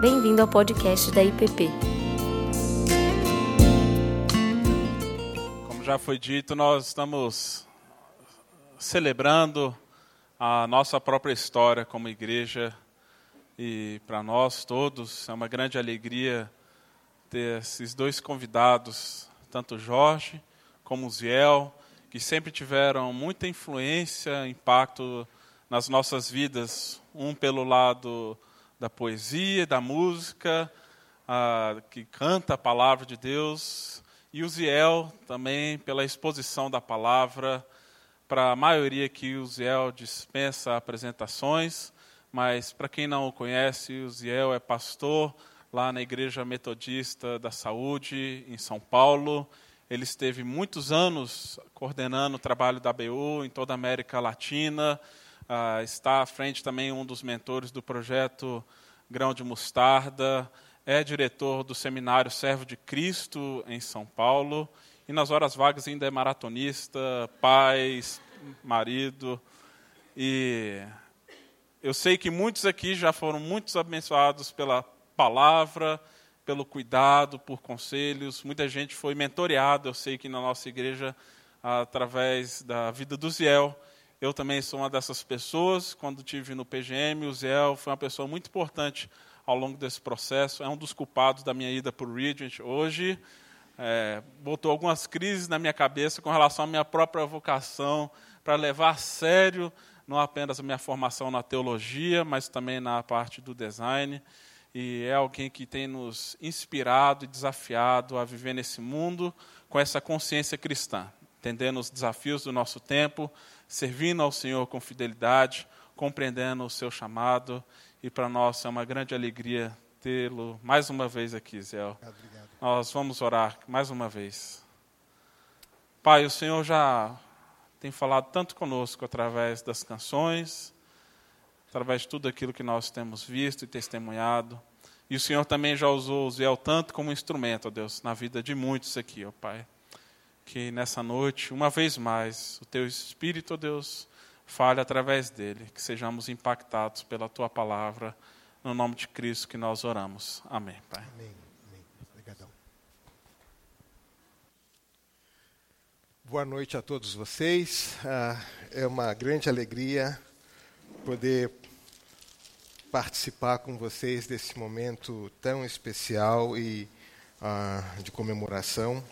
Bem-vindo ao podcast da IPP. Como já foi dito, nós estamos celebrando a nossa própria história como igreja e para nós todos é uma grande alegria ter esses dois convidados, tanto Jorge como Ziel, que sempre tiveram muita influência, impacto nas nossas vidas, um pelo lado da poesia, da música, que canta a palavra de Deus, e o Ziel também pela exposição da palavra. Para a maioria aqui, o Ziel dispensa apresentações, mas para quem não o conhece, o Ziel é pastor lá na Igreja Metodista da Saúde, em São Paulo. Ele esteve muitos anos coordenando o trabalho da BU em toda a América Latina. Uh, está à frente também um dos mentores do projeto Grão de Mostarda. É diretor do seminário Servo de Cristo em São Paulo. E nas horas vagas ainda é maratonista, pai, marido. E eu sei que muitos aqui já foram muitos abençoados pela palavra, pelo cuidado, por conselhos. Muita gente foi mentoreada, eu sei que na nossa igreja, através da vida do Ziel. Eu também sou uma dessas pessoas. Quando tive no PGM, o Ziel foi uma pessoa muito importante ao longo desse processo. É um dos culpados da minha ida para o Regent. Hoje, é, botou algumas crises na minha cabeça com relação à minha própria vocação para levar a sério não apenas a minha formação na teologia, mas também na parte do design e é alguém que tem nos inspirado e desafiado a viver nesse mundo com essa consciência cristã, entendendo os desafios do nosso tempo, servindo ao Senhor com fidelidade, compreendendo o seu chamado. E para nós é uma grande alegria tê-lo mais uma vez aqui, Zé. Obrigado. Nós vamos orar mais uma vez. Pai, o Senhor já tem falado tanto conosco através das canções, através de tudo aquilo que nós temos visto e testemunhado. E o Senhor também já usou o Ziel tanto como instrumento, ó Deus, na vida de muitos aqui, ó Pai. Que nessa noite, uma vez mais, o Teu Espírito, ó Deus, fale através dele, que sejamos impactados pela Tua palavra, no nome de Cristo que nós oramos. Amém, Pai. Amém. Amém. Obrigadão. Boa noite a todos vocês. Ah, é uma grande alegria poder participar com vocês desse momento tão especial e uh, de comemoração.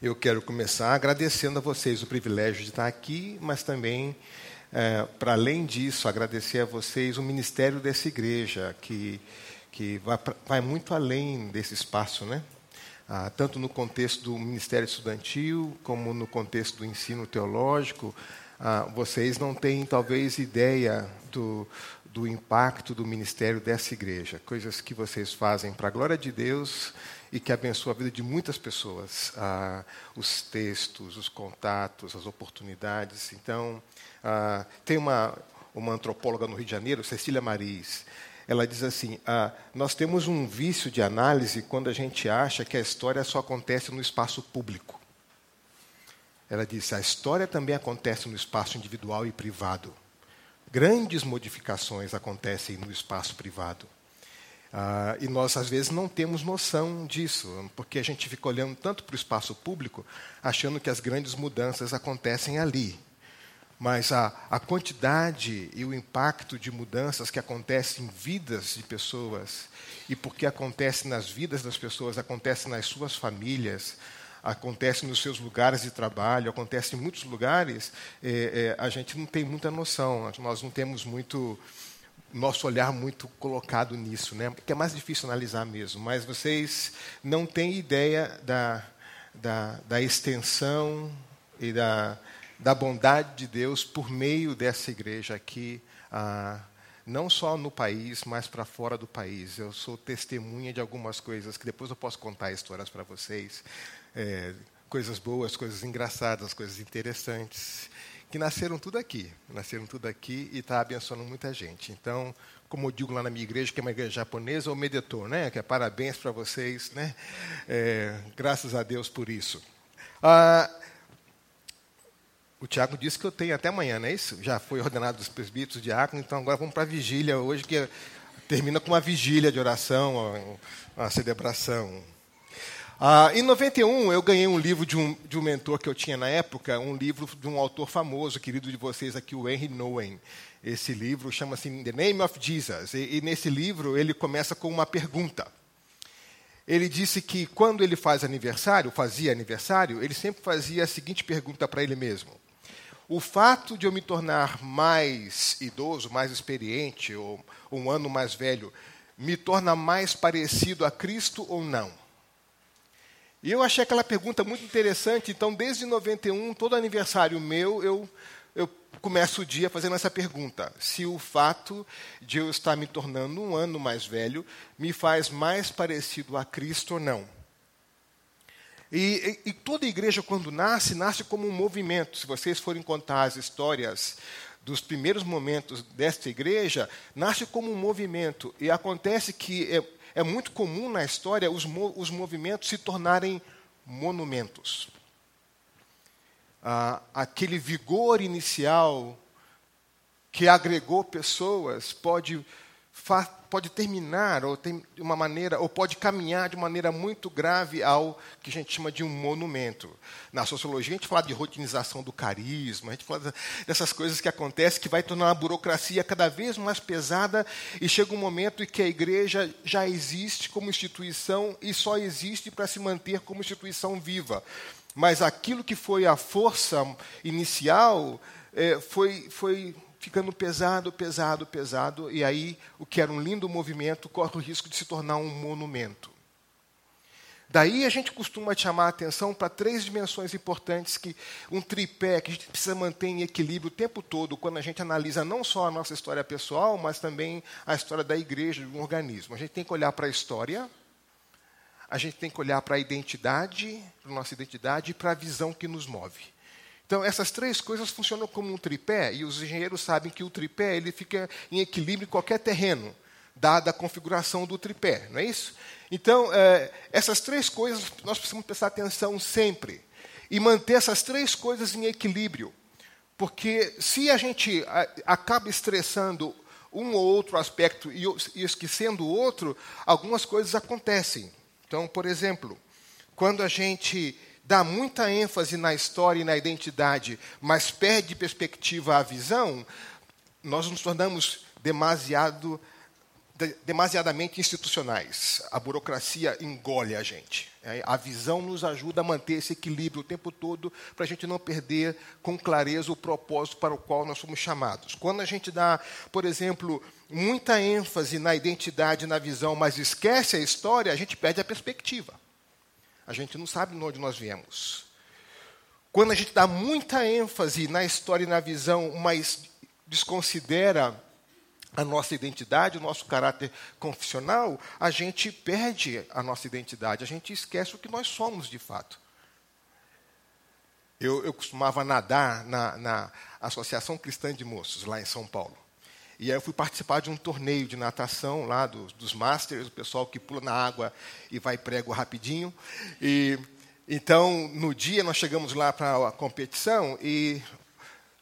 Eu quero começar agradecendo a vocês o privilégio de estar aqui, mas também, uh, para além disso, agradecer a vocês o ministério dessa igreja, que, que vai, vai muito além desse espaço, né? Uh, tanto no contexto do ministério estudantil, como no contexto do ensino teológico, ah, vocês não têm talvez ideia do, do impacto do ministério dessa igreja, coisas que vocês fazem para a glória de Deus e que abençoa a vida de muitas pessoas, ah, os textos, os contatos, as oportunidades. Então, ah, tem uma, uma antropóloga no Rio de Janeiro, Cecília Maris, ela diz assim: ah, nós temos um vício de análise quando a gente acha que a história só acontece no espaço público. Ela disse: a história também acontece no espaço individual e privado. Grandes modificações acontecem no espaço privado. Ah, e nós, às vezes, não temos noção disso, porque a gente fica olhando tanto para o espaço público, achando que as grandes mudanças acontecem ali. Mas a, a quantidade e o impacto de mudanças que acontecem em vidas de pessoas, e porque acontece nas vidas das pessoas, acontece nas suas famílias, acontece nos seus lugares de trabalho, acontece em muitos lugares, é, é, a gente não tem muita noção, nós não temos muito nosso olhar muito colocado nisso, né? Porque é mais difícil analisar mesmo. Mas vocês não têm ideia da, da, da extensão e da, da bondade de Deus por meio dessa igreja aqui, ah, não só no país, mas para fora do país. Eu sou testemunha de algumas coisas que depois eu posso contar histórias para vocês é, coisas boas, coisas engraçadas, coisas interessantes, que nasceram tudo aqui, nasceram tudo aqui e está abençoando muita gente. Então, como eu digo lá na minha igreja, que é uma igreja japonesa, o meditor, né? Que é parabéns para vocês, né? É, graças a Deus por isso. Ah, o Tiago disse que eu tenho até amanhã, não é isso? Já foi ordenado dos presbíteros, diáconos, então agora vamos para a vigília hoje, que termina com uma vigília de oração, uma, uma celebração. Ah, em 91, eu ganhei um livro de um, de um mentor que eu tinha na época, um livro de um autor famoso, querido de vocês aqui, o Henry Nowen. Esse livro chama-se The Name of Jesus. E, e nesse livro ele começa com uma pergunta. Ele disse que quando ele faz aniversário, fazia aniversário, ele sempre fazia a seguinte pergunta para ele mesmo: O fato de eu me tornar mais idoso, mais experiente, ou um ano mais velho, me torna mais parecido a Cristo ou não? E eu achei aquela pergunta muito interessante, então, desde 91, todo aniversário meu, eu, eu começo o dia fazendo essa pergunta: se o fato de eu estar me tornando um ano mais velho me faz mais parecido a Cristo ou não. E, e, e, toda igreja, quando nasce, nasce como um movimento. Se vocês forem contar as histórias dos primeiros momentos desta igreja, nasce como um movimento. E acontece que é, é muito comum na história os, os movimentos se tornarem monumentos. Ah, aquele vigor inicial que agregou pessoas pode, pode terminar ou tem uma maneira ou pode caminhar de maneira muito grave ao que a gente chama de um monumento. Na sociologia a gente fala de rotinização do carisma, a gente fala dessas coisas que acontecem que vai tornar a burocracia cada vez mais pesada e chega um momento em que a igreja já existe como instituição e só existe para se manter como instituição viva mas aquilo que foi a força inicial é, foi, foi ficando pesado, pesado, pesado, e aí o que era um lindo movimento corre o risco de se tornar um monumento. Daí a gente costuma chamar a atenção para três dimensões importantes que um tripé que a gente precisa manter em equilíbrio o tempo todo quando a gente analisa não só a nossa história pessoal, mas também a história da igreja, de um organismo. A gente tem que olhar para a história, a gente tem que olhar para a identidade, para a nossa identidade e para a visão que nos move. Então, essas três coisas funcionam como um tripé, e os engenheiros sabem que o tripé ele fica em equilíbrio em qualquer terreno, dada a configuração do tripé, não é isso? Então, é, essas três coisas nós precisamos prestar atenção sempre e manter essas três coisas em equilíbrio, porque se a gente acaba estressando um ou outro aspecto e esquecendo o outro, algumas coisas acontecem. Então, por exemplo, quando a gente dá muita ênfase na história e na identidade, mas perde perspectiva à visão, nós nos tornamos demasiado demasiadamente institucionais. A burocracia engole a gente. É, a visão nos ajuda a manter esse equilíbrio o tempo todo para a gente não perder com clareza o propósito para o qual nós somos chamados. Quando a gente dá, por exemplo, muita ênfase na identidade, na visão, mas esquece a história, a gente perde a perspectiva. A gente não sabe de onde nós viemos. Quando a gente dá muita ênfase na história e na visão, mas desconsidera a nossa identidade, o nosso caráter confissional, a gente perde a nossa identidade, a gente esquece o que nós somos de fato. Eu, eu costumava nadar na, na Associação Cristã de Moços, lá em São Paulo. E aí eu fui participar de um torneio de natação lá dos, dos Masters, o pessoal que pula na água e vai prego rapidinho. E então, no dia nós chegamos lá para a competição e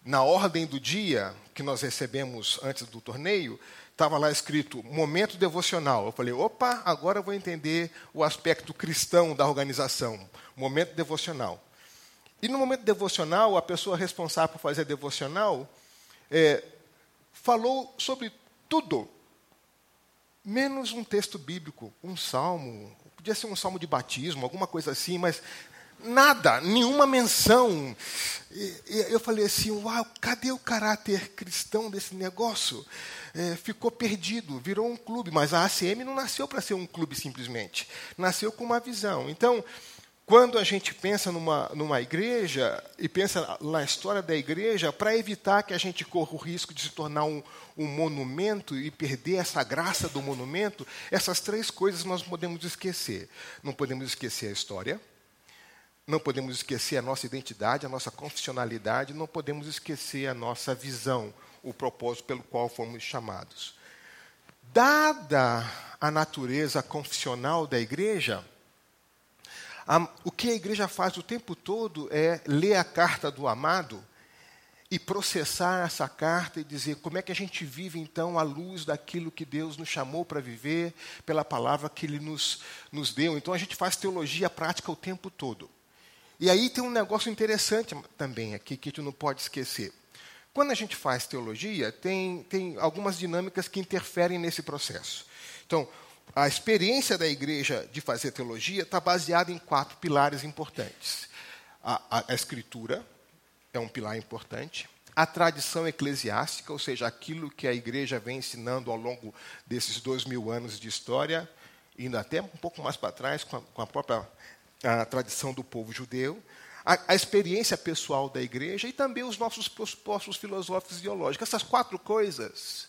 na ordem do dia que nós recebemos antes do torneio, estava lá escrito momento devocional. Eu falei, opa, agora eu vou entender o aspecto cristão da organização. Momento devocional. E no momento devocional, a pessoa responsável por fazer devocional é, falou sobre tudo, menos um texto bíblico, um salmo, podia ser um salmo de batismo, alguma coisa assim, mas nada, nenhuma menção. E, e eu falei assim: uau, cadê o caráter cristão desse negócio? É, ficou perdido, virou um clube, mas a ACM não nasceu para ser um clube simplesmente, nasceu com uma visão. Então, quando a gente pensa numa, numa igreja e pensa na história da igreja, para evitar que a gente corra o risco de se tornar um, um monumento e perder essa graça do monumento, essas três coisas nós podemos esquecer. Não podemos esquecer a história, não podemos esquecer a nossa identidade, a nossa confessionalidade, não podemos esquecer a nossa visão, o propósito pelo qual fomos chamados. Dada a natureza confessional da igreja, a, o que a igreja faz o tempo todo é ler a carta do amado e processar essa carta e dizer como é que a gente vive então à luz daquilo que Deus nos chamou para viver, pela palavra que Ele nos, nos deu. Então a gente faz teologia prática o tempo todo. E aí tem um negócio interessante também aqui que a gente não pode esquecer. Quando a gente faz teologia, tem, tem algumas dinâmicas que interferem nesse processo. Então, a experiência da igreja de fazer teologia está baseada em quatro pilares importantes: a, a, a escritura, é um pilar importante. A tradição eclesiástica, ou seja, aquilo que a igreja vem ensinando ao longo desses dois mil anos de história, indo até um pouco mais para trás com a, com a própria a tradição do povo judeu. A, experiência pessoal da igreja e também os nossos pressupostos filosóficos e ideológicos. Essas quatro coisas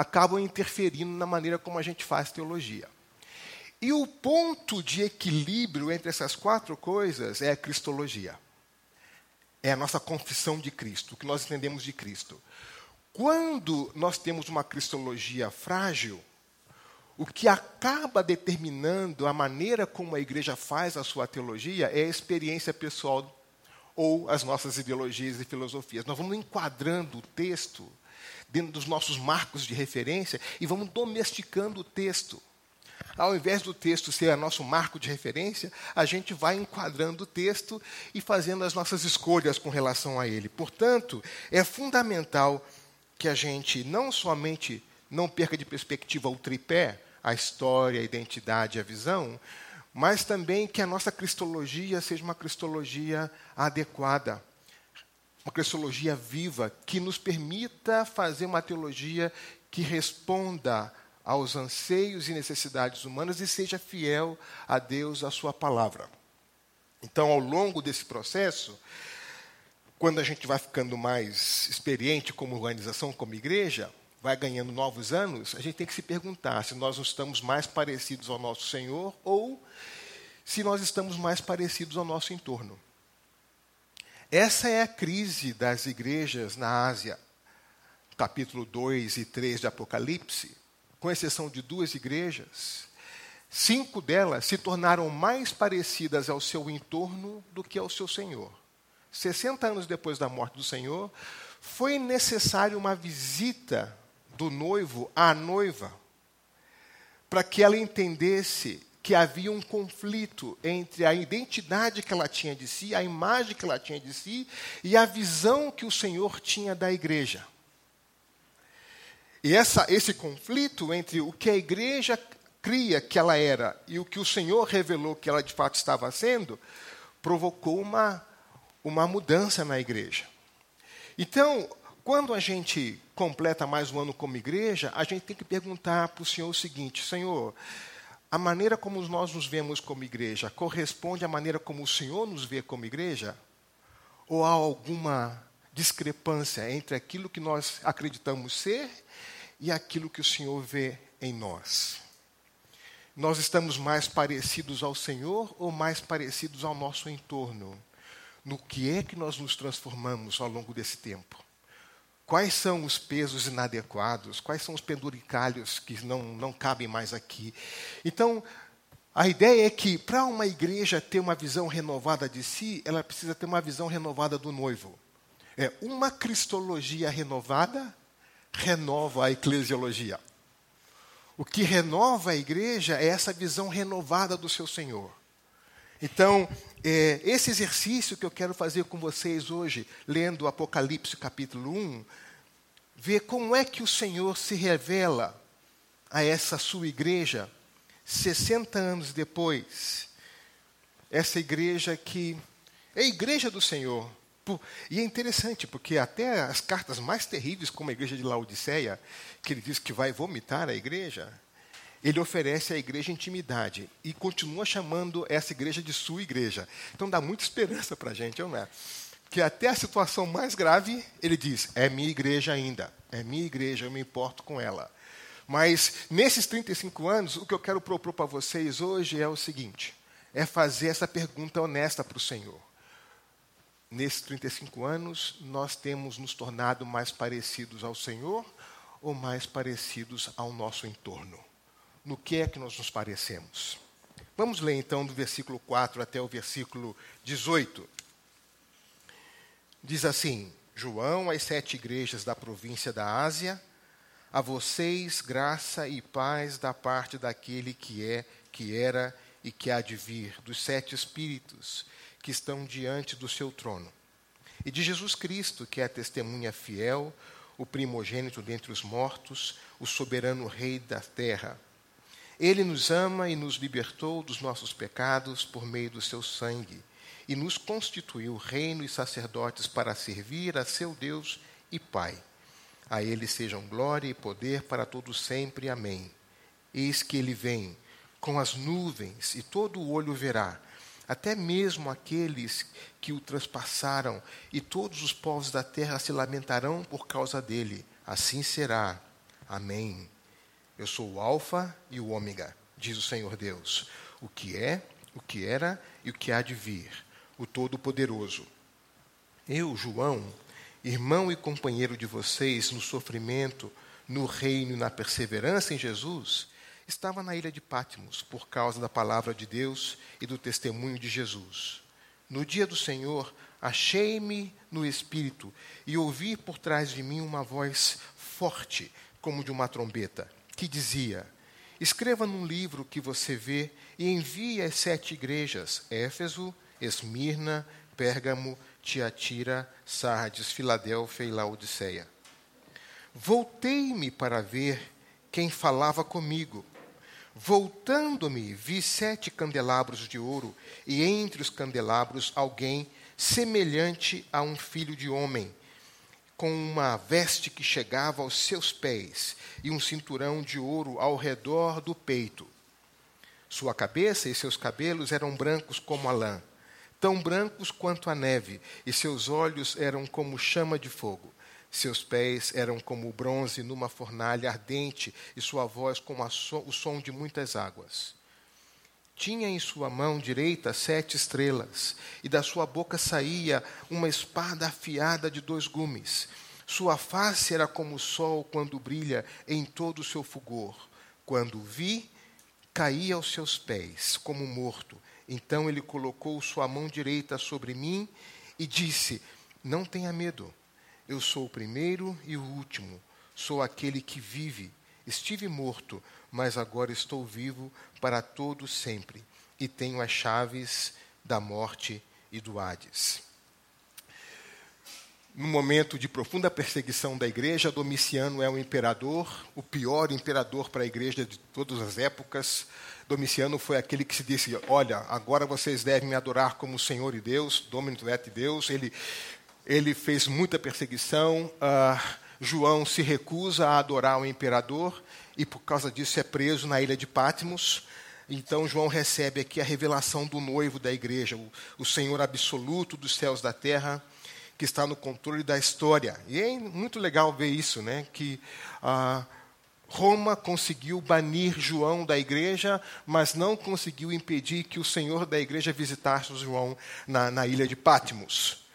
acabam interferindo na maneira como a gente faz teologia. E o ponto de equilíbrio entre essas quatro coisas é a cristologia é a nossa confissão de Cristo, o que nós entendemos de Cristo. Quando nós temos uma cristologia frágil, o que acaba determinando a maneira como a igreja faz a sua teologia é a experiência pessoal ou as nossas ideologias e filosofias. Nós vamos enquadrando o texto dentro dos nossos marcos de referência e vamos domesticando o texto. Ao invés do texto ser nosso marco de referência, a gente vai enquadrando o texto e fazendo as nossas escolhas com relação a ele. Portanto, é fundamental que a gente não somente não perca de perspectiva o tripé, a história, a identidade, a visão, mas também que a nossa cristologia seja uma cristologia adequada, uma cristologia viva, que nos permita fazer uma teologia que responda aos anseios e necessidades humanas e seja fiel a Deus, a sua palavra. Então, ao longo desse processo, quando a gente vai ficando mais experiente como organização, como igreja, vai ganhando novos anos, a gente tem que se perguntar se nós estamos mais parecidos ao nosso Senhor ou se nós estamos mais parecidos ao nosso entorno. Essa é a crise das igrejas na Ásia. Capítulo 2 e 3 de Apocalipse com exceção de duas igrejas, cinco delas se tornaram mais parecidas ao seu entorno do que ao seu Senhor. 60 anos depois da morte do Senhor, foi necessário uma visita do noivo à noiva, para que ela entendesse que havia um conflito entre a identidade que ela tinha de si, a imagem que ela tinha de si e a visão que o Senhor tinha da igreja. E essa, esse conflito entre o que a igreja cria que ela era e o que o Senhor revelou que ela de fato estava sendo, provocou uma, uma mudança na igreja. Então, quando a gente completa mais um ano como igreja, a gente tem que perguntar para o Senhor o seguinte: Senhor, a maneira como nós nos vemos como igreja corresponde à maneira como o Senhor nos vê como igreja? Ou há alguma discrepância entre aquilo que nós acreditamos ser e aquilo que o Senhor vê em nós. Nós estamos mais parecidos ao Senhor ou mais parecidos ao nosso entorno? No que é que nós nos transformamos ao longo desse tempo? Quais são os pesos inadequados? Quais são os penduricalhos que não, não cabem mais aqui? Então, a ideia é que para uma igreja ter uma visão renovada de si, ela precisa ter uma visão renovada do noivo. É uma cristologia renovada renova a eclesiologia. O que renova a igreja é essa visão renovada do seu Senhor. Então, é, esse exercício que eu quero fazer com vocês hoje, lendo Apocalipse capítulo 1, ver como é que o Senhor se revela a essa sua igreja 60 anos depois. Essa igreja que é a igreja do Senhor, e é interessante, porque até as cartas mais terríveis, como a igreja de Laodiceia, que ele diz que vai vomitar a igreja, ele oferece à igreja intimidade e continua chamando essa igreja de sua igreja. Então dá muita esperança para a gente, não é? Que até a situação mais grave, ele diz: é minha igreja ainda, é minha igreja, eu me importo com ela. Mas nesses 35 anos, o que eu quero propor para vocês hoje é o seguinte: é fazer essa pergunta honesta para o Senhor nesses 35 anos, nós temos nos tornado mais parecidos ao Senhor ou mais parecidos ao nosso entorno? No que é que nós nos parecemos? Vamos ler então do versículo 4 até o versículo 18. Diz assim: João às sete igrejas da província da Ásia, a vocês graça e paz da parte daquele que é, que era e que há de vir, dos sete espíritos que estão diante do seu trono, e de Jesus Cristo, que é a testemunha fiel, o primogênito dentre os mortos, o soberano Rei da terra. Ele nos ama e nos libertou dos nossos pecados por meio do seu sangue, e nos constituiu reino e sacerdotes para servir a seu Deus e Pai. A ele sejam glória e poder para todos sempre. Amém. Eis que ele vem com as nuvens, e todo o olho verá, até mesmo aqueles que o transpassaram, e todos os povos da terra se lamentarão por causa dele. Assim será. Amém. Eu sou o Alfa e o Ômega, diz o Senhor Deus, o que é, o que era e o que há de vir, o Todo-Poderoso. Eu, João, irmão e companheiro de vocês no sofrimento, no reino e na perseverança em Jesus, estava na ilha de Patmos por causa da palavra de Deus e do testemunho de Jesus. No dia do Senhor, achei-me no espírito e ouvi por trás de mim uma voz forte, como de uma trombeta, que dizia: Escreva num livro que você vê e envie às sete igrejas: Éfeso, Esmirna, Pérgamo, Tiatira, Sardes, Filadélfia e Laodiceia. Voltei-me para ver quem falava comigo. Voltando-me, vi sete candelabros de ouro, e entre os candelabros alguém semelhante a um filho de homem, com uma veste que chegava aos seus pés e um cinturão de ouro ao redor do peito. Sua cabeça e seus cabelos eram brancos como a lã, tão brancos quanto a neve, e seus olhos eram como chama de fogo. Seus pés eram como bronze numa fornalha ardente, e sua voz como so, o som de muitas águas. Tinha em sua mão direita sete estrelas, e da sua boca saía uma espada afiada de dois gumes. Sua face era como o sol quando brilha em todo o seu fulgor. Quando vi, caí aos seus pés, como morto. Então ele colocou sua mão direita sobre mim e disse: Não tenha medo. Eu sou o primeiro e o último, sou aquele que vive. Estive morto, mas agora estou vivo para todo sempre, e tenho as chaves da morte e do Hades. No momento de profunda perseguição da igreja, Domiciano é o imperador, o pior imperador para a igreja de todas as épocas. Domiciano foi aquele que se disse: Olha, agora vocês devem me adorar como Senhor e Deus, Dominus et Deus. Ele ele fez muita perseguição. Uh, João se recusa a adorar o imperador e, por causa disso, é preso na ilha de Patmos. Então, João recebe aqui a revelação do noivo da igreja, o, o Senhor absoluto dos céus da terra, que está no controle da história. E é muito legal ver isso, né? Que uh, Roma conseguiu banir João da igreja, mas não conseguiu impedir que o Senhor da igreja visitasse João na, na ilha de Patmos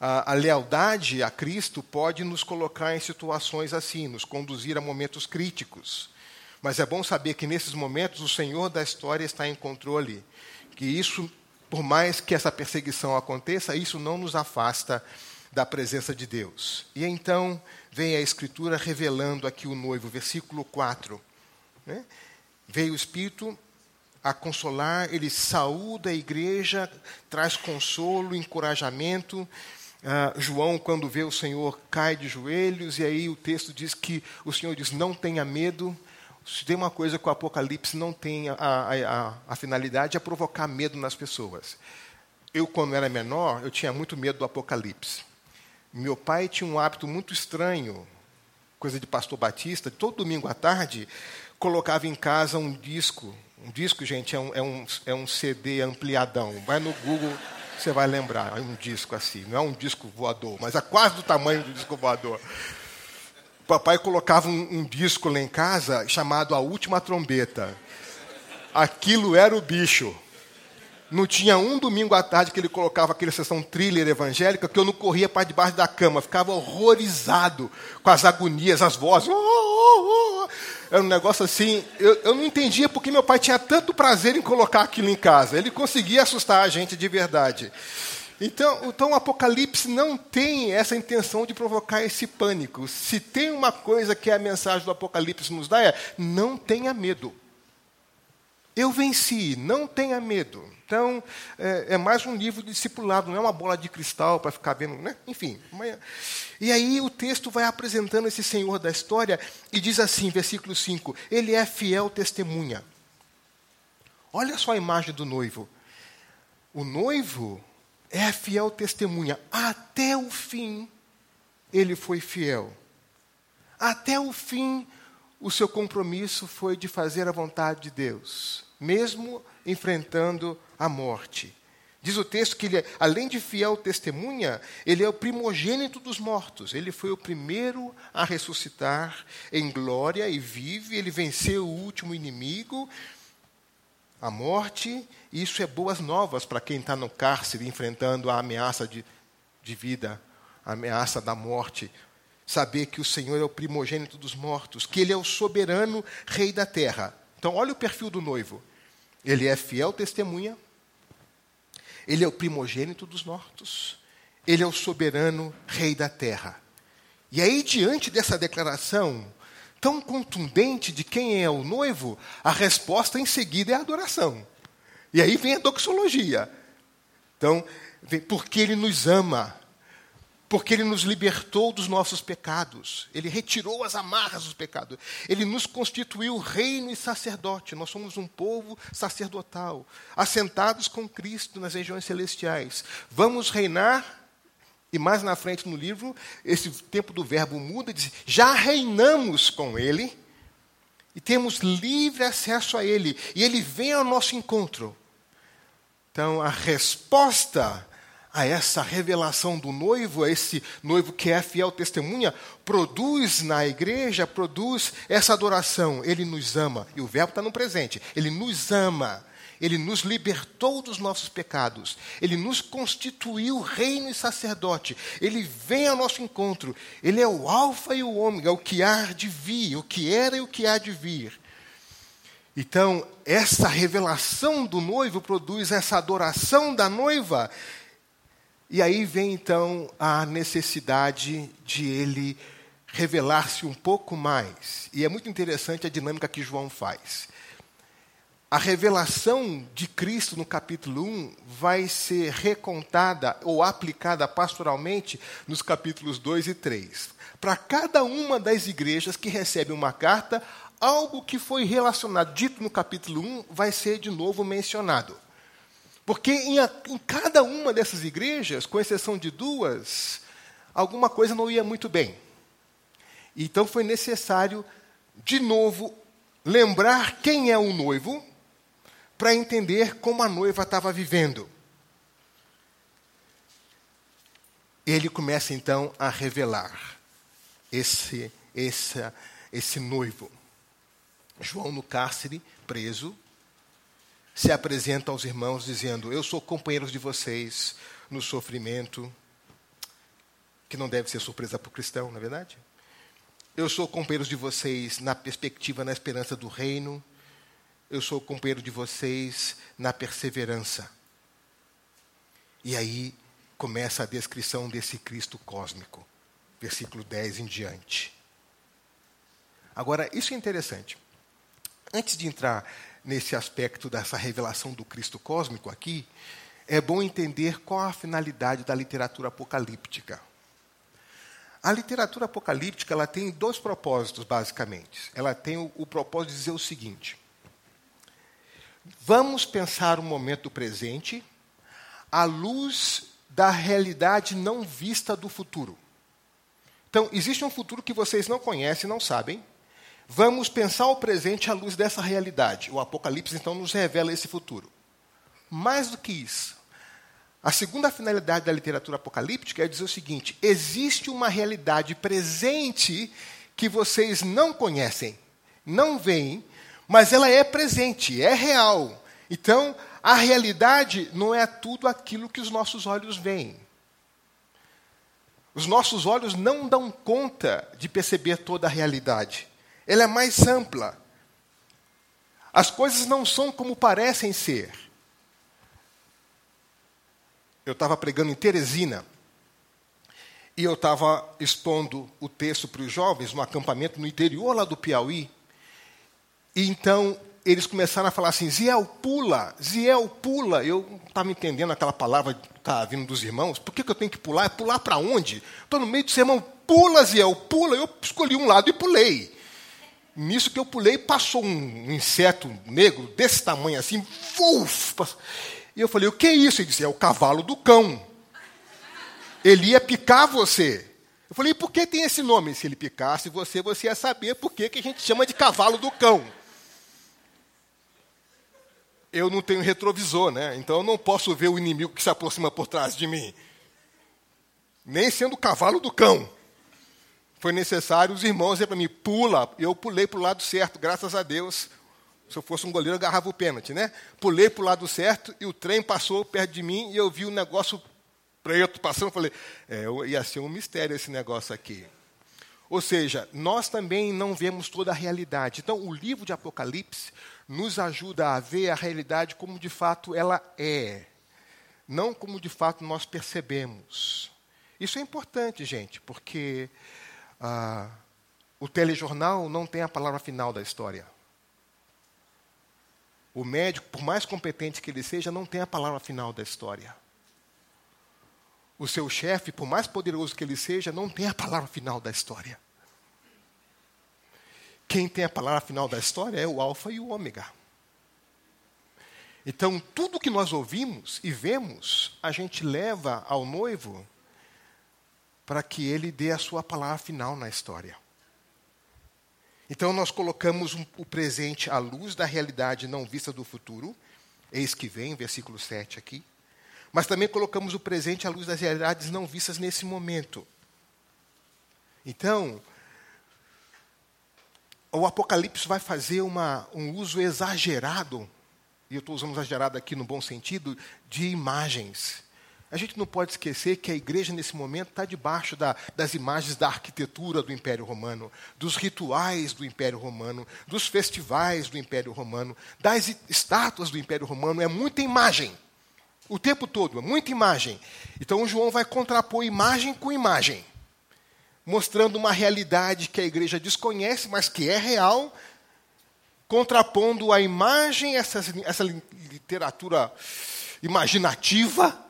a, a, lealdade a Cristo pode nos colocar em situações assim, nos conduzir a momentos críticos. Mas é bom saber que nesses momentos o Senhor da história está em controle. Que isso, por mais que essa perseguição aconteça, isso não nos afasta da presença de Deus. E então vem a Escritura revelando aqui o noivo, versículo 4. Né? Veio o Espírito a consolar, ele saúda a igreja, traz consolo, encorajamento, ah, João, quando vê o Senhor, cai de joelhos, e aí o texto diz que o Senhor diz: Não tenha medo. Se tem uma coisa que o Apocalipse não tem a, a, a, a finalidade é provocar medo nas pessoas. Eu, quando era menor, eu tinha muito medo do Apocalipse. Meu pai tinha um hábito muito estranho, coisa de pastor batista, todo domingo à tarde colocava em casa um disco. Um disco, gente, é um, é um, é um CD ampliadão. Vai no Google, você vai lembrar, é um disco assim, não é um disco voador, mas é quase do tamanho do disco voador. O papai colocava um, um disco lá em casa chamado A Última Trombeta. Aquilo era o bicho. Não tinha um domingo à tarde que ele colocava aquela sessão thriller evangélica que eu não corria para debaixo da cama, ficava horrorizado com as agonias, as vozes. Oh, oh, oh. Era um negócio assim. Eu, eu não entendia porque meu pai tinha tanto prazer em colocar aquilo em casa. Ele conseguia assustar a gente de verdade. Então, então o Apocalipse não tem essa intenção de provocar esse pânico. Se tem uma coisa que a mensagem do Apocalipse nos dá é: não tenha medo. Eu venci, não tenha medo. Então, é, é, mais um livro de discipulado, não é uma bola de cristal para ficar vendo, né? Enfim. E aí o texto vai apresentando esse Senhor da história e diz assim, versículo 5: Ele é fiel testemunha. Olha só a imagem do noivo. O noivo é fiel testemunha. Até o fim, ele foi fiel. Até o fim, o seu compromisso foi de fazer a vontade de Deus, mesmo enfrentando a morte. Diz o texto que ele, além de fiel testemunha, ele é o primogênito dos mortos. Ele foi o primeiro a ressuscitar em glória e vive. Ele venceu o último inimigo, a morte, e isso é boas novas para quem está no cárcere enfrentando a ameaça de, de vida, a ameaça da morte. Saber que o Senhor é o primogênito dos mortos, que Ele é o soberano rei da terra. Então, olha o perfil do noivo. Ele é fiel testemunha, ele é o primogênito dos mortos, ele é o soberano rei da terra. E aí, diante dessa declaração, tão contundente de quem é o noivo, a resposta em seguida é a adoração. E aí vem a doxologia. Então, porque ele nos ama, porque ele nos libertou dos nossos pecados, ele retirou as amarras dos pecados, ele nos constituiu reino e sacerdote, nós somos um povo sacerdotal, assentados com Cristo nas regiões celestiais. Vamos reinar e mais na frente no livro, esse tempo do verbo muda diz: já reinamos com ele e temos livre acesso a ele, e ele vem ao nosso encontro. Então, a resposta a essa revelação do noivo, a esse noivo que é fiel testemunha, produz na igreja, produz essa adoração. Ele nos ama. E o verbo está no presente. Ele nos ama. Ele nos libertou dos nossos pecados. Ele nos constituiu reino e sacerdote. Ele vem ao nosso encontro. Ele é o Alfa e o Ômega, o que há de vir, o que era e o que há de vir. Então, essa revelação do noivo produz essa adoração da noiva. E aí vem então a necessidade de ele revelar-se um pouco mais. E é muito interessante a dinâmica que João faz a revelação de Cristo no capítulo 1 vai ser recontada ou aplicada pastoralmente nos capítulos 2 e 3. Para cada uma das igrejas que recebe uma carta, algo que foi relacionado, dito no capítulo 1, vai ser de novo mencionado. Porque em, a, em cada uma dessas igrejas, com exceção de duas, alguma coisa não ia muito bem. Então foi necessário, de novo, lembrar quem é o noivo para entender como a noiva estava vivendo. Ele começa então a revelar esse, esse, esse noivo. João, no cárcere, preso, se apresenta aos irmãos dizendo: Eu sou companheiro de vocês no sofrimento, que não deve ser surpresa para o cristão, não é verdade? Eu sou companheiro de vocês na perspectiva, na esperança do reino eu sou companheiro de vocês na perseverança. E aí começa a descrição desse Cristo cósmico, versículo 10 em diante. Agora, isso é interessante. Antes de entrar nesse aspecto dessa revelação do Cristo cósmico aqui, é bom entender qual a finalidade da literatura apocalíptica. A literatura apocalíptica ela tem dois propósitos, basicamente. Ela tem o, o propósito de dizer o seguinte: Vamos pensar o momento presente à luz da realidade não vista do futuro. Então, existe um futuro que vocês não conhecem, não sabem. Vamos pensar o presente à luz dessa realidade. O Apocalipse, então, nos revela esse futuro. Mais do que isso, a segunda finalidade da literatura apocalíptica é dizer o seguinte: existe uma realidade presente que vocês não conhecem, não veem, mas ela é presente, é real. Então, a realidade não é tudo aquilo que os nossos olhos veem. Os nossos olhos não dão conta de perceber toda a realidade. Ela é mais ampla. As coisas não são como parecem ser. eu estava pregando em Teresina e eu estava expondo o texto para os jovens no acampamento no interior lá do Piauí. E então eles começaram a falar assim: Ziel, pula, Ziel, pula. Eu não estava entendendo aquela palavra que estava vindo dos irmãos. Por que, que eu tenho que pular? É pular para onde? Estou no meio do sermão. Pula, Ziel, pula. Eu escolhi um lado e pulei. Nisso que eu pulei, passou um inseto negro desse tamanho assim. Uf, e eu falei: O que é isso? Ele disse: É o cavalo do cão. Ele ia picar você. Eu falei: Por que tem esse nome? Se ele picasse você, você ia saber por que, que a gente chama de cavalo do cão eu não tenho retrovisor, né? Então eu não posso ver o inimigo que se aproxima por trás de mim. Nem sendo o cavalo do cão. Foi necessário os irmãos dizer para mim, pula. Eu pulei para o lado certo, graças a Deus. Se eu fosse um goleiro, eu agarrava o pênalti, né? Pulei para o lado certo e o trem passou perto de mim e eu vi o um negócio preto passando. Falei, é, ia ser um mistério esse negócio aqui. Ou seja, nós também não vemos toda a realidade. Então, o livro de Apocalipse nos ajuda a ver a realidade como de fato ela é, não como de fato nós percebemos. Isso é importante, gente, porque ah, o telejornal não tem a palavra final da história. O médico, por mais competente que ele seja, não tem a palavra final da história. O seu chefe, por mais poderoso que ele seja, não tem a palavra final da história. Quem tem a palavra final da história é o Alfa e o Ômega. Então, tudo que nós ouvimos e vemos, a gente leva ao noivo para que ele dê a sua palavra final na história. Então, nós colocamos um, o presente à luz da realidade não vista do futuro, eis que vem, versículo 7 aqui. Mas também colocamos o presente à luz das realidades não vistas nesse momento. Então, o Apocalipse vai fazer uma, um uso exagerado, e eu estou usando exagerado aqui no bom sentido, de imagens. A gente não pode esquecer que a igreja, nesse momento, está debaixo da, das imagens da arquitetura do Império Romano, dos rituais do Império Romano, dos festivais do Império Romano, das estátuas do Império Romano. É muita imagem. O tempo todo, é muita imagem. Então, João vai contrapor imagem com imagem mostrando uma realidade que a igreja desconhece, mas que é real, contrapondo a imagem, essa, essa literatura imaginativa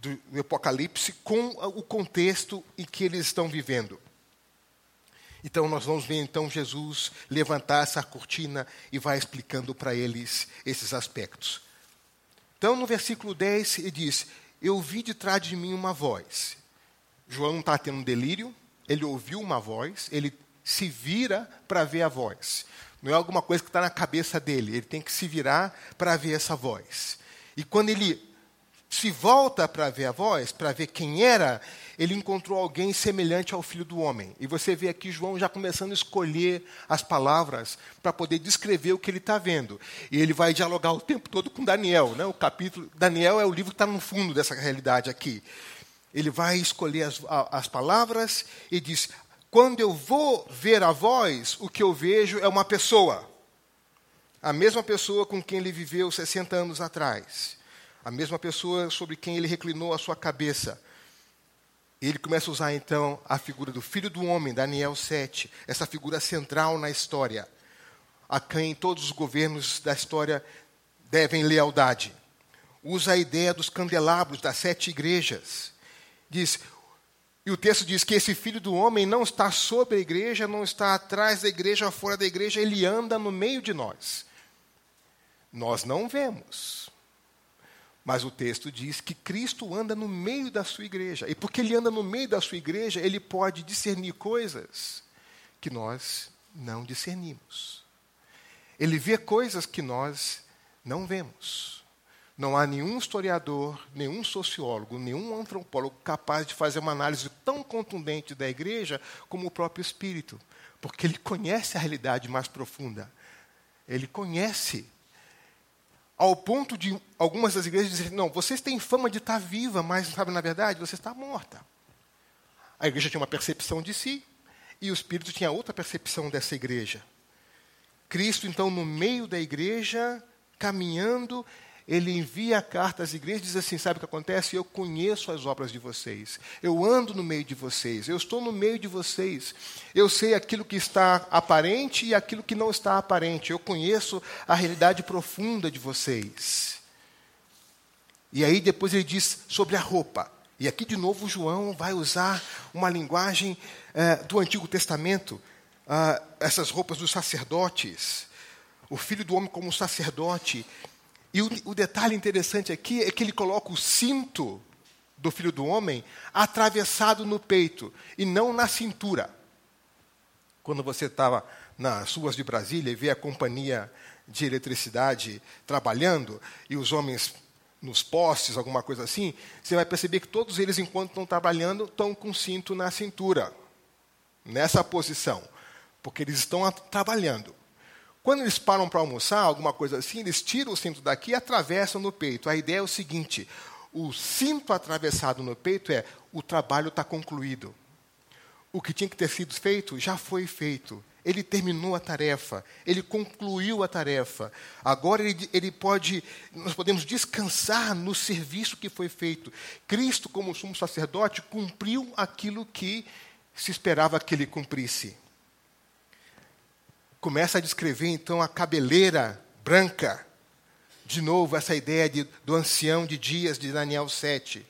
do, do Apocalipse, com o contexto em que eles estão vivendo. Então nós vamos ver então Jesus levantar essa cortina e vai explicando para eles esses aspectos. Então no versículo 10 ele diz: Eu vi de trás de mim uma voz. João está tendo um delírio, ele ouviu uma voz, ele se vira para ver a voz. Não é alguma coisa que está na cabeça dele, ele tem que se virar para ver essa voz. E quando ele se volta para ver a voz, para ver quem era, ele encontrou alguém semelhante ao filho do homem. E você vê aqui João já começando a escolher as palavras para poder descrever o que ele está vendo. E ele vai dialogar o tempo todo com Daniel. Né? O capítulo. Daniel é o livro que está no fundo dessa realidade aqui. Ele vai escolher as, as palavras e diz: quando eu vou ver a voz, o que eu vejo é uma pessoa. A mesma pessoa com quem ele viveu 60 anos atrás. A mesma pessoa sobre quem ele reclinou a sua cabeça. Ele começa a usar então a figura do filho do homem, Daniel 7, essa figura central na história, a quem todos os governos da história devem lealdade. Usa a ideia dos candelabros das sete igrejas diz, e o texto diz que esse filho do homem não está sobre a igreja, não está atrás da igreja, fora da igreja, ele anda no meio de nós. Nós não vemos. Mas o texto diz que Cristo anda no meio da sua igreja. E porque ele anda no meio da sua igreja, ele pode discernir coisas que nós não discernimos. Ele vê coisas que nós não vemos. Não há nenhum historiador, nenhum sociólogo, nenhum antropólogo capaz de fazer uma análise tão contundente da igreja como o próprio Espírito, porque ele conhece a realidade mais profunda. Ele conhece. Ao ponto de algumas das igrejas dizerem: não, vocês têm fama de estar viva, mas, sabe, na verdade, você está morta. A igreja tinha uma percepção de si, e o Espírito tinha outra percepção dessa igreja. Cristo, então, no meio da igreja, caminhando ele envia a carta às igrejas e diz assim: sabe o que acontece? Eu conheço as obras de vocês, eu ando no meio de vocês, eu estou no meio de vocês, eu sei aquilo que está aparente e aquilo que não está aparente, eu conheço a realidade profunda de vocês. E aí depois ele diz sobre a roupa. E aqui de novo João vai usar uma linguagem é, do Antigo Testamento, ah, essas roupas dos sacerdotes, o filho do homem como sacerdote, e o, o detalhe interessante aqui é que ele coloca o cinto do filho do homem atravessado no peito e não na cintura. Quando você estava nas ruas de Brasília e vê a companhia de eletricidade trabalhando e os homens nos postes, alguma coisa assim, você vai perceber que todos eles, enquanto estão trabalhando, estão com cinto na cintura, nessa posição, porque eles estão trabalhando. Quando eles param para almoçar, alguma coisa assim, eles tiram o cinto daqui e atravessam no peito. A ideia é o seguinte: o cinto atravessado no peito é o trabalho está concluído. O que tinha que ter sido feito já foi feito. Ele terminou a tarefa, ele concluiu a tarefa. Agora ele, ele pode, nós podemos descansar no serviço que foi feito. Cristo, como sumo sacerdote, cumpriu aquilo que se esperava que ele cumprisse começa a descrever então a cabeleira branca. De novo, essa ideia de, do ancião de dias de Daniel 7.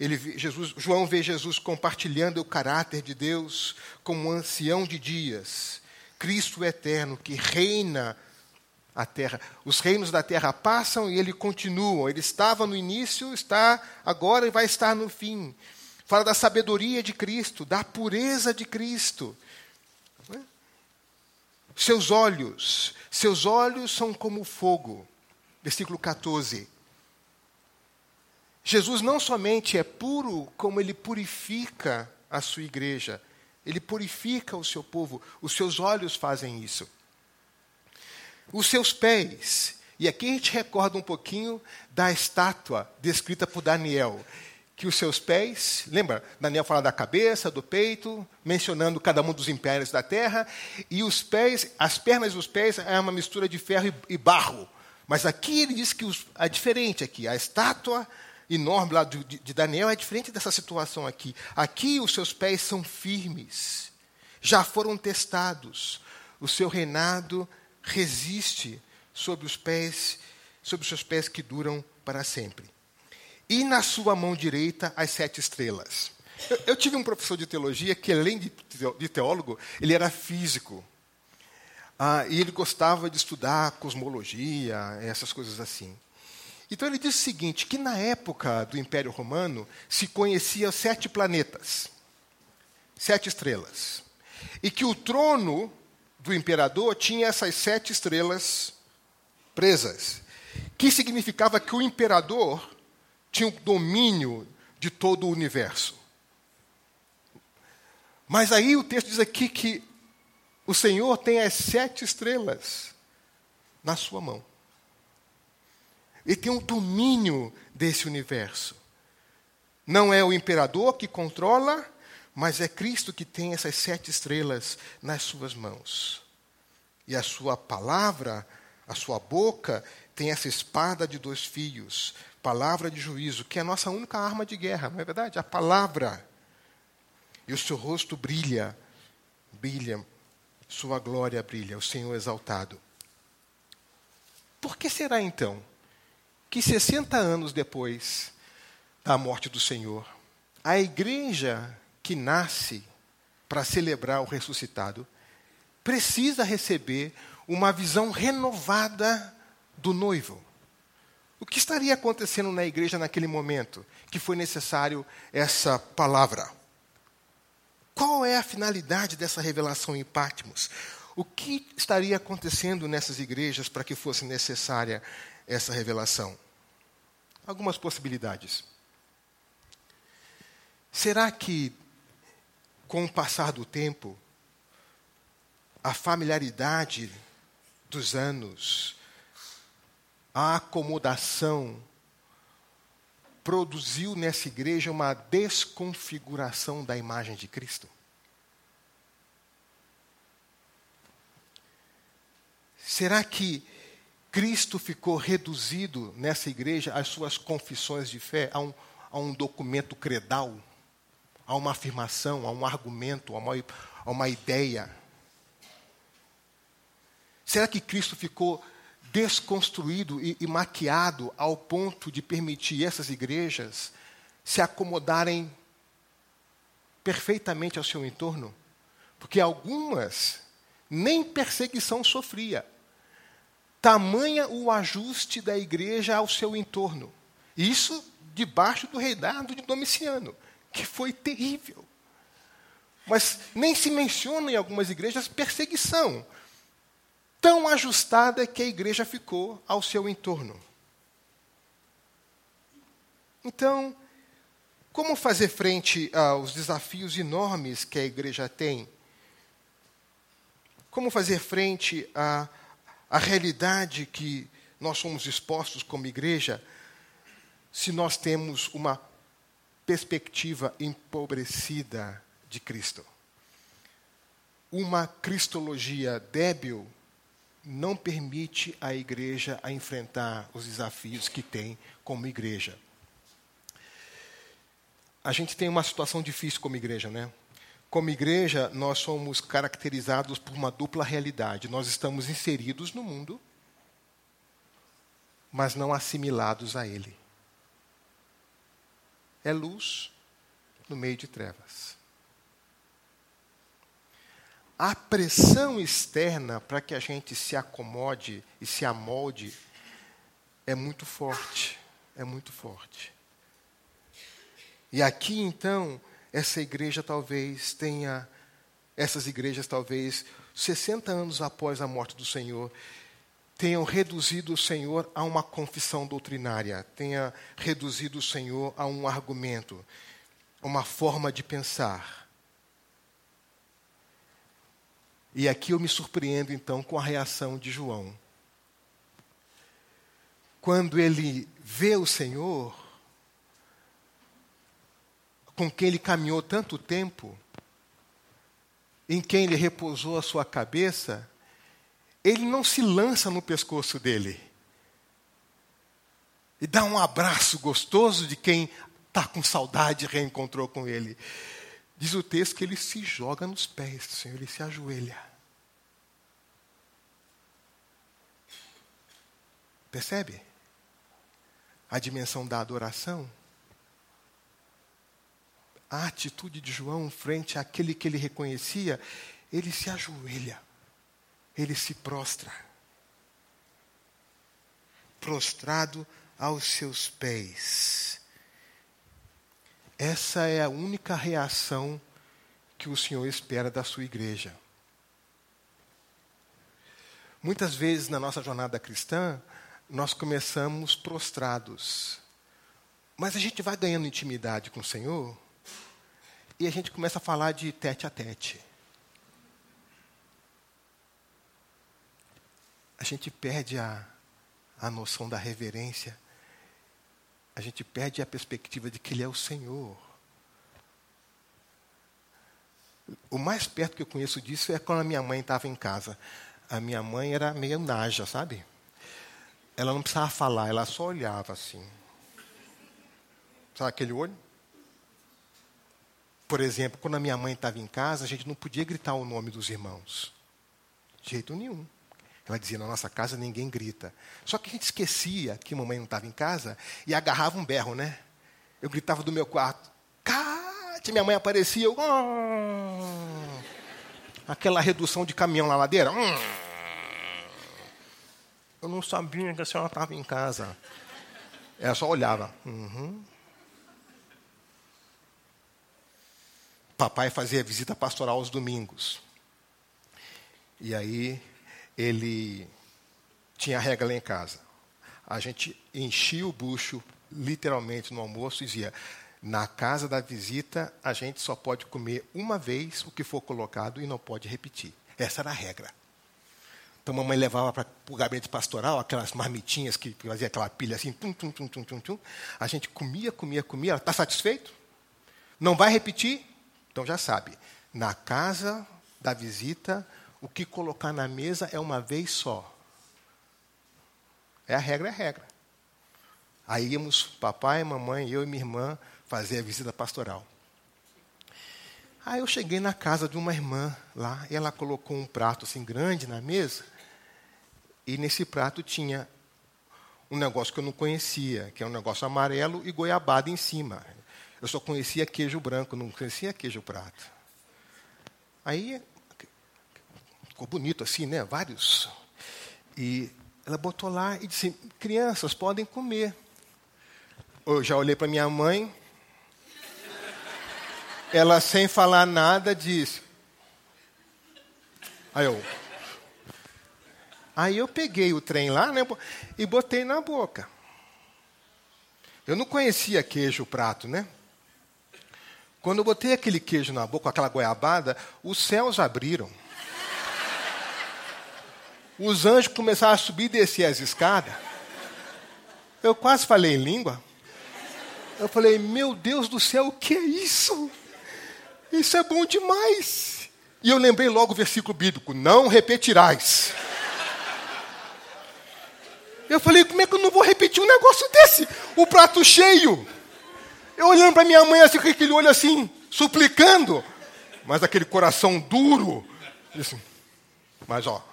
Ele, Jesus, João vê Jesus compartilhando o caráter de Deus como um ancião de dias, Cristo eterno que reina a terra. Os reinos da terra passam e ele continua. Ele estava no início, está agora e vai estar no fim. Fala da sabedoria de Cristo, da pureza de Cristo. Seus olhos, seus olhos são como fogo. Versículo 14. Jesus não somente é puro, como ele purifica a sua igreja, ele purifica o seu povo, os seus olhos fazem isso. Os seus pés, e aqui a gente recorda um pouquinho da estátua descrita por Daniel que os seus pés, lembra? Daniel fala da cabeça, do peito, mencionando cada um dos impérios da terra, e os pés, as pernas e os pés é uma mistura de ferro e, barro. Mas aqui ele diz que os, é diferente aqui, a estátua enorme lá de, de Daniel é diferente dessa situação aqui. Aqui os seus pés são firmes, já foram testados. O seu reinado resiste sobre os pés, sobre os seus pés que duram para sempre e na sua mão direita as sete estrelas. Eu, eu tive um professor de teologia que, além de, teólogo, ele era físico. Ah, e ele gostava de estudar cosmologia, essas coisas assim. Então ele disse o seguinte: que na época do Império Romano se conhecia sete planetas, sete estrelas, e que o trono do imperador tinha essas sete estrelas presas, que significava que o imperador tinham domínio de todo o universo. Mas aí o texto diz aqui que o Senhor tem as sete estrelas na sua mão. Ele tem um domínio desse universo. Não é o imperador que controla, mas é Cristo que tem essas sete estrelas nas suas mãos. E a sua palavra, a sua boca, tem essa espada de dois fios, palavra de juízo, que é a nossa única arma de guerra, não é verdade? A palavra. E o seu rosto brilha, brilha, sua glória brilha, o Senhor exaltado. Por que será então que 60 anos depois da morte do Senhor, a igreja que nasce para celebrar o ressuscitado precisa receber uma visão renovada do noivo? O que estaria acontecendo na igreja naquele momento que foi necessário essa palavra? Qual é a finalidade dessa revelação em Patmos? O que estaria acontecendo nessas igrejas para que fosse necessária essa revelação? Algumas possibilidades. Será que, com o passar do tempo, a familiaridade dos anos, a acomodação produziu nessa igreja uma desconfiguração da imagem de Cristo? Será que Cristo ficou reduzido nessa igreja às suas confissões de fé, a um, a um documento credal, a uma afirmação, a um argumento, a uma, a uma ideia? Será que Cristo ficou desconstruído e, e maquiado ao ponto de permitir essas igrejas se acomodarem perfeitamente ao seu entorno? Porque algumas nem perseguição sofria. Tamanha o ajuste da igreja ao seu entorno. Isso debaixo do reinado de Domiciano, que foi terrível. Mas nem se menciona em algumas igrejas perseguição, tão ajustada que a igreja ficou ao seu entorno. Então, como fazer frente aos desafios enormes que a igreja tem? Como fazer frente à, à realidade que nós somos expostos como igreja, se nós temos uma perspectiva empobrecida de Cristo? Uma cristologia débil não permite a igreja a enfrentar os desafios que tem como igreja. A gente tem uma situação difícil como igreja, né? Como igreja, nós somos caracterizados por uma dupla realidade. Nós estamos inseridos no mundo, mas não assimilados a ele. É luz no meio de trevas. A pressão externa para que a gente se acomode e se amolde é muito forte. É muito forte. E aqui, então, essa igreja talvez tenha, essas igrejas talvez, 60 anos após a morte do Senhor, tenham reduzido o Senhor a uma confissão doutrinária, tenha reduzido o Senhor a um argumento, a uma forma de pensar. E aqui eu me surpreendo então com a reação de João. Quando ele vê o Senhor, com quem ele caminhou tanto tempo, em quem ele repousou a sua cabeça, ele não se lança no pescoço dele e dá um abraço gostoso de quem está com saudade e reencontrou com ele. Diz o texto que ele se joga nos pés do Senhor, ele se ajoelha. Percebe? A dimensão da adoração a atitude de João frente àquele que ele reconhecia, ele se ajoelha, ele se prostra, prostrado aos seus pés. Essa é a única reação que o Senhor espera da sua igreja. Muitas vezes na nossa jornada cristã, nós começamos prostrados. Mas a gente vai ganhando intimidade com o Senhor e a gente começa a falar de tete a tete. A gente perde a, a noção da reverência, a gente perde a perspectiva de que Ele é o Senhor. O mais perto que eu conheço disso é quando a minha mãe estava em casa. A minha mãe era meio naja, sabe? Ela não precisava falar, ela só olhava assim. Sabe aquele olho? Por exemplo, quando a minha mãe estava em casa, a gente não podia gritar o nome dos irmãos. De jeito nenhum. Ela dizia, na nossa casa ninguém grita. Só que a gente esquecia que a mamãe não estava em casa e agarrava um berro, né? Eu gritava do meu quarto, Cate! Minha mãe aparecia, eu... Oh! Aquela redução de caminhão na ladeira. Hum! Eu não sabia que a senhora estava em casa. Ela só olhava. Uhum. papai fazia visita pastoral aos domingos. E aí ele tinha regra lá em casa. A gente enchia o bucho, literalmente, no almoço e dizia: na casa da visita, a gente só pode comer uma vez o que for colocado e não pode repetir. Essa era a regra. Então, a mamãe levava para o gabinete pastoral aquelas marmitinhas que fazia aquela pilha assim, tum, tum, tum, tum, tum, tum. A gente comia, comia, comia. Está satisfeito? Não vai repetir? Então já sabe, na casa da visita, o que colocar na mesa é uma vez só. É a regra, é a regra. Aí íamos, papai, mamãe, eu e minha irmã, fazer a visita pastoral. Aí eu cheguei na casa de uma irmã lá, e ela colocou um prato assim grande na mesa, e nesse prato tinha um negócio que eu não conhecia, que é um negócio amarelo e goiabada em cima. Eu só conhecia queijo branco, não conhecia queijo prato. Aí ficou bonito assim, né? Vários. E ela botou lá e disse: crianças podem comer. Eu já olhei para minha mãe. Ela, sem falar nada, disse. Aí eu. Aí eu peguei o trem lá né, e botei na boca. Eu não conhecia queijo prato, né? Quando eu botei aquele queijo na boca, aquela goiabada, os céus abriram. Os anjos começaram a subir e descer as escadas. Eu quase falei em língua. Eu falei, meu Deus do céu, o que é isso? Isso é bom demais. E eu lembrei logo o versículo bíblico: não repetirás. Eu falei, como é que eu não vou repetir um negócio desse? O prato cheio. Eu olhando para minha mãe assim, com aquele olho assim, suplicando. Mas aquele coração duro. Assim, mas ó.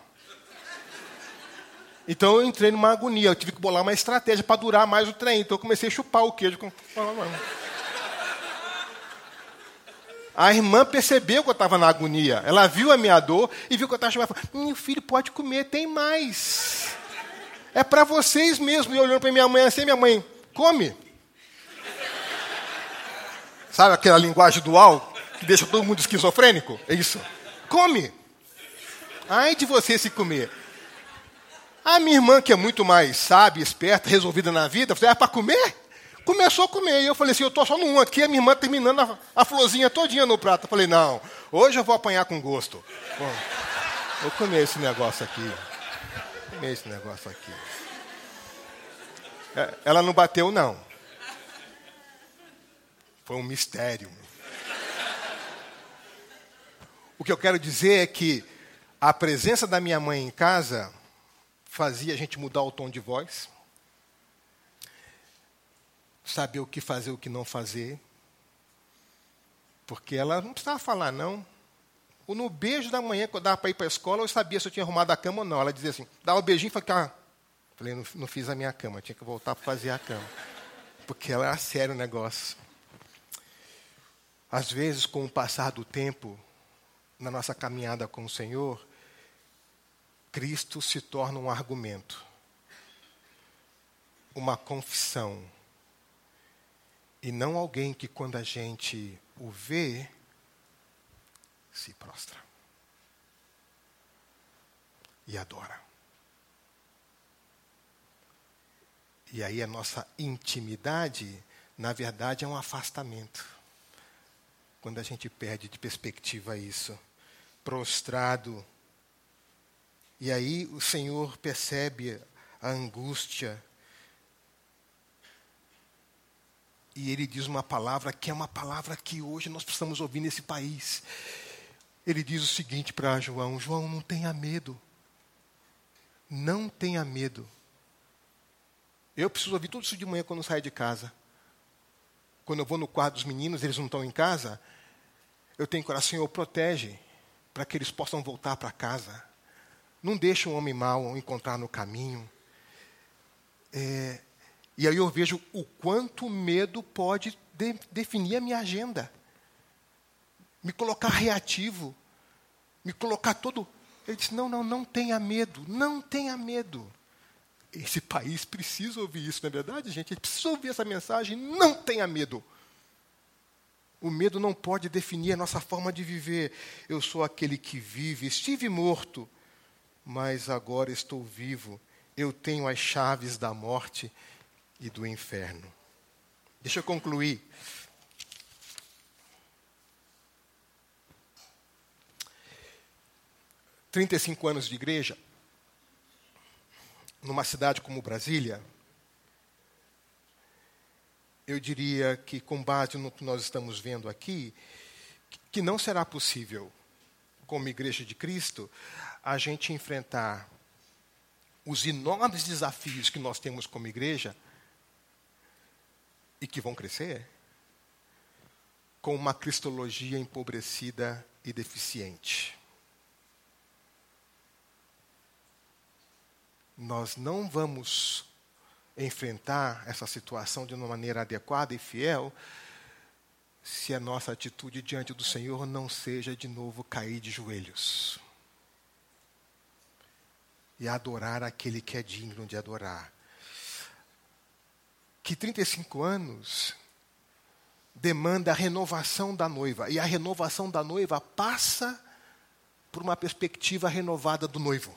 Então eu entrei numa agonia. Eu tive que bolar uma estratégia para durar mais o trem. Então eu comecei a chupar o queijo. Com... A irmã percebeu que eu estava na agonia. Ela viu a minha dor e viu que eu estava chamando. Meu filho pode comer, tem mais. É para vocês mesmo. E olhando para minha mãe assim, minha mãe, come. Sabe aquela linguagem dual que deixa todo mundo esquizofrênico? É isso. Come. Ai de você se comer. A minha irmã, que é muito mais sábia, esperta, resolvida na vida, falou, é para comer? Começou a comer. E eu falei assim, eu estou só no um aqui, a minha irmã terminando a, a florzinha todinha no prato. Eu falei, não, hoje eu vou apanhar com gosto. Bom, vou comer esse negócio aqui. Esse negócio aqui. É, ela não bateu, não. Foi um mistério. O que eu quero dizer é que a presença da minha mãe em casa fazia a gente mudar o tom de voz saber o que fazer, o que não fazer. Porque ela não precisava falar, não. No beijo da manhã, quando dava para ir para a escola, eu sabia se eu tinha arrumado a cama ou não. Ela dizia assim, dava um beijinho e falava, ah. falei, não, não fiz a minha cama, tinha que voltar para fazer a cama. Porque ela era sério o negócio. Às vezes, com o passar do tempo, na nossa caminhada com o Senhor, Cristo se torna um argumento, uma confissão, e não alguém que, quando a gente o vê, se prostra e adora. E aí a nossa intimidade, na verdade, é um afastamento. Quando a gente perde de perspectiva isso, prostrado. E aí o Senhor percebe a angústia E ele diz uma palavra que é uma palavra que hoje nós precisamos ouvir nesse país. Ele diz o seguinte para João: João, não tenha medo. Não tenha medo. Eu preciso ouvir tudo isso de manhã quando eu saio de casa. Quando eu vou no quarto dos meninos, eles não estão em casa. Eu tenho coração, Senhor, protege para que eles possam voltar para casa. Não deixe um homem mau encontrar no caminho. É, e aí eu vejo o quanto medo pode de, definir a minha agenda. Me colocar reativo. Me colocar todo. Ele disse: não, não, não tenha medo. Não tenha medo. Esse país precisa ouvir isso, não é verdade, gente? Ele precisa ouvir essa mensagem. Não tenha medo. O medo não pode definir a nossa forma de viver. Eu sou aquele que vive. Estive morto, mas agora estou vivo. Eu tenho as chaves da morte e do inferno. Deixa eu concluir. Trinta e cinco anos de igreja, numa cidade como Brasília, eu diria que, com base no que nós estamos vendo aqui, que não será possível, como Igreja de Cristo, a gente enfrentar os enormes desafios que nós temos como igreja e que vão crescer com uma cristologia empobrecida e deficiente. Nós não vamos enfrentar essa situação de uma maneira adequada e fiel se a nossa atitude diante do Senhor não seja de novo cair de joelhos e adorar aquele que é digno de adorar. Que 35 anos demanda a renovação da noiva, e a renovação da noiva passa por uma perspectiva renovada do noivo.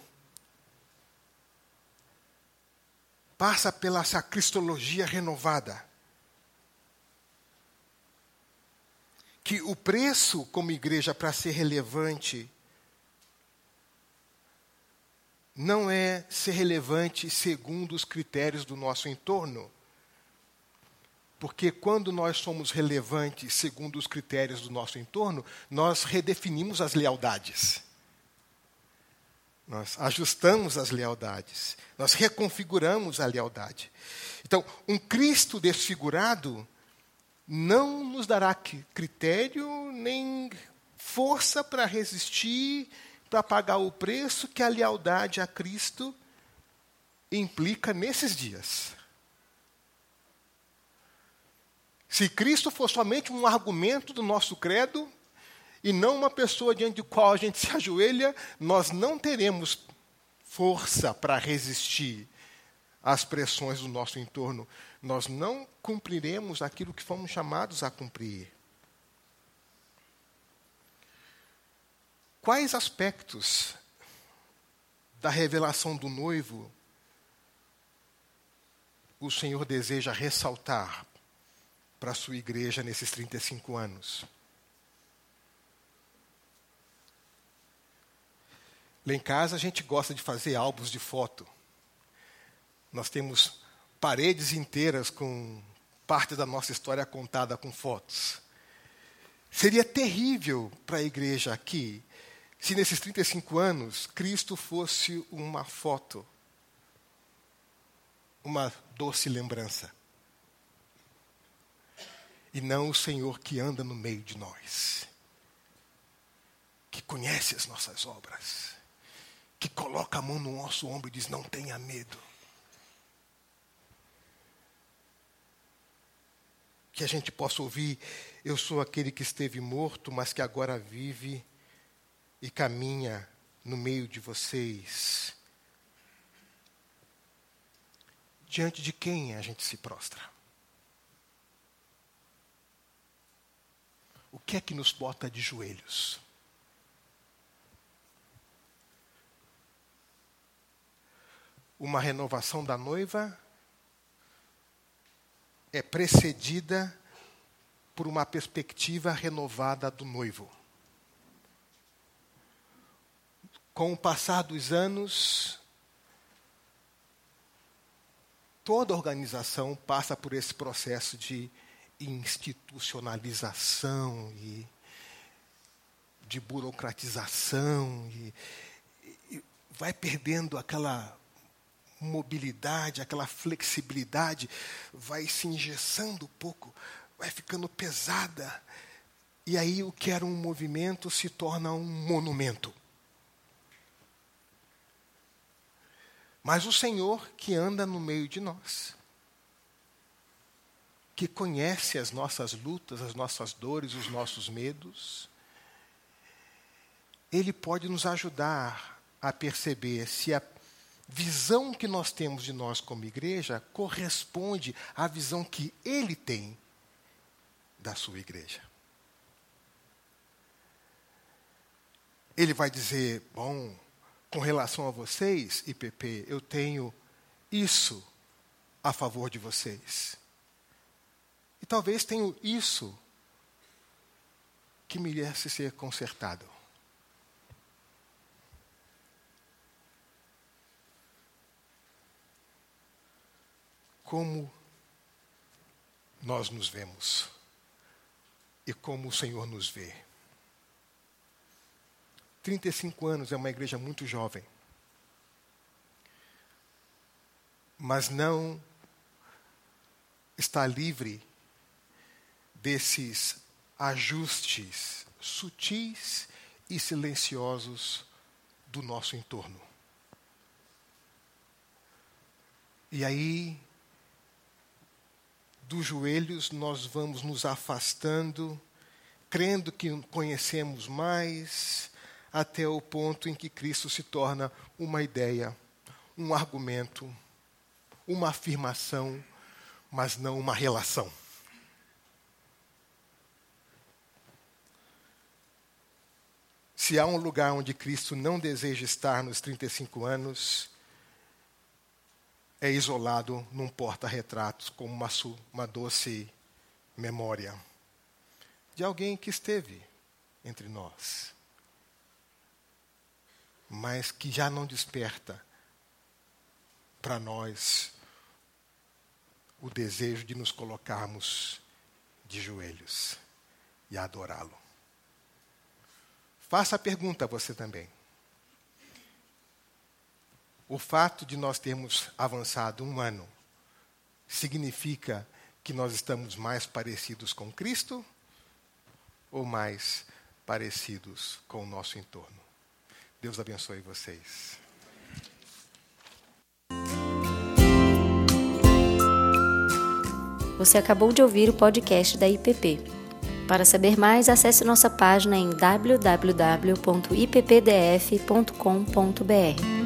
Passa pela essa cristologia renovada. Que o preço como igreja para ser relevante não é ser relevante segundo os critérios do nosso entorno. Porque quando nós somos relevantes segundo os critérios do nosso entorno, nós redefinimos as lealdades. Nós ajustamos as lealdades. Nós reconfiguramos a lealdade. Então, um Cristo desfigurado não nos dará critério nem força para resistir para pagar o preço que a lealdade a Cristo implica nesses dias. Se Cristo for somente um argumento do nosso credo, e não uma pessoa diante de qual a gente se ajoelha, nós não teremos força para resistir às pressões do nosso entorno. Nós não cumpriremos aquilo que fomos chamados a cumprir. Quais aspectos da revelação do noivo o Senhor deseja ressaltar para a sua igreja nesses 35 anos? Lá em casa a gente gosta de fazer álbuns de foto. Nós temos paredes inteiras com parte da nossa história contada com fotos. Seria terrível para a igreja aqui se nesses 35 anos Cristo fosse uma foto, uma doce lembrança, e não o Senhor que anda no meio de nós, que conhece as nossas obras, que coloca a mão no nosso ombro e diz: Não tenha medo. Que a gente possa ouvir: Eu sou aquele que esteve morto, mas que agora vive e caminha no meio de vocês, diante de quem a gente se prostra? O que é que nos bota de joelhos? Uma renovação da noiva é precedida por uma perspectiva renovada do noivo. Com o passar dos anos, toda organização passa por esse processo de institucionalização e de burocratização e, e vai perdendo aquela mobilidade, aquela flexibilidade, vai se engessando um pouco, vai ficando pesada. E aí o que era um movimento se torna um monumento. mas o Senhor que anda no meio de nós, que conhece as nossas lutas, as nossas dores, os nossos medos, Ele pode nos ajudar a perceber se a visão que nós temos de nós como igreja corresponde à visão que Ele tem da sua igreja. Ele vai dizer: bom, com relação a vocês, IPP, eu tenho isso a favor de vocês. E talvez tenho isso que merece ser consertado. Como nós nos vemos e como o Senhor nos vê. 35 anos é uma igreja muito jovem. mas não está livre desses ajustes sutis e silenciosos do nosso entorno. E aí, dos joelhos, nós vamos nos afastando, crendo que conhecemos mais, até o ponto em que Cristo se torna uma ideia, um argumento, uma afirmação, mas não uma relação. Se há um lugar onde Cristo não deseja estar nos 35 anos, é isolado num porta-retratos como uma, uma doce memória de alguém que esteve entre nós, mas que já não desperta para nós o desejo de nos colocarmos de joelhos e adorá-lo. Faça a pergunta a você também. O fato de nós termos avançado um ano significa que nós estamos mais parecidos com Cristo ou mais parecidos com o nosso entorno? Deus abençoe vocês. Você acabou de ouvir o podcast da IPP. Para saber mais, acesse nossa página em www.ippdf.com.br.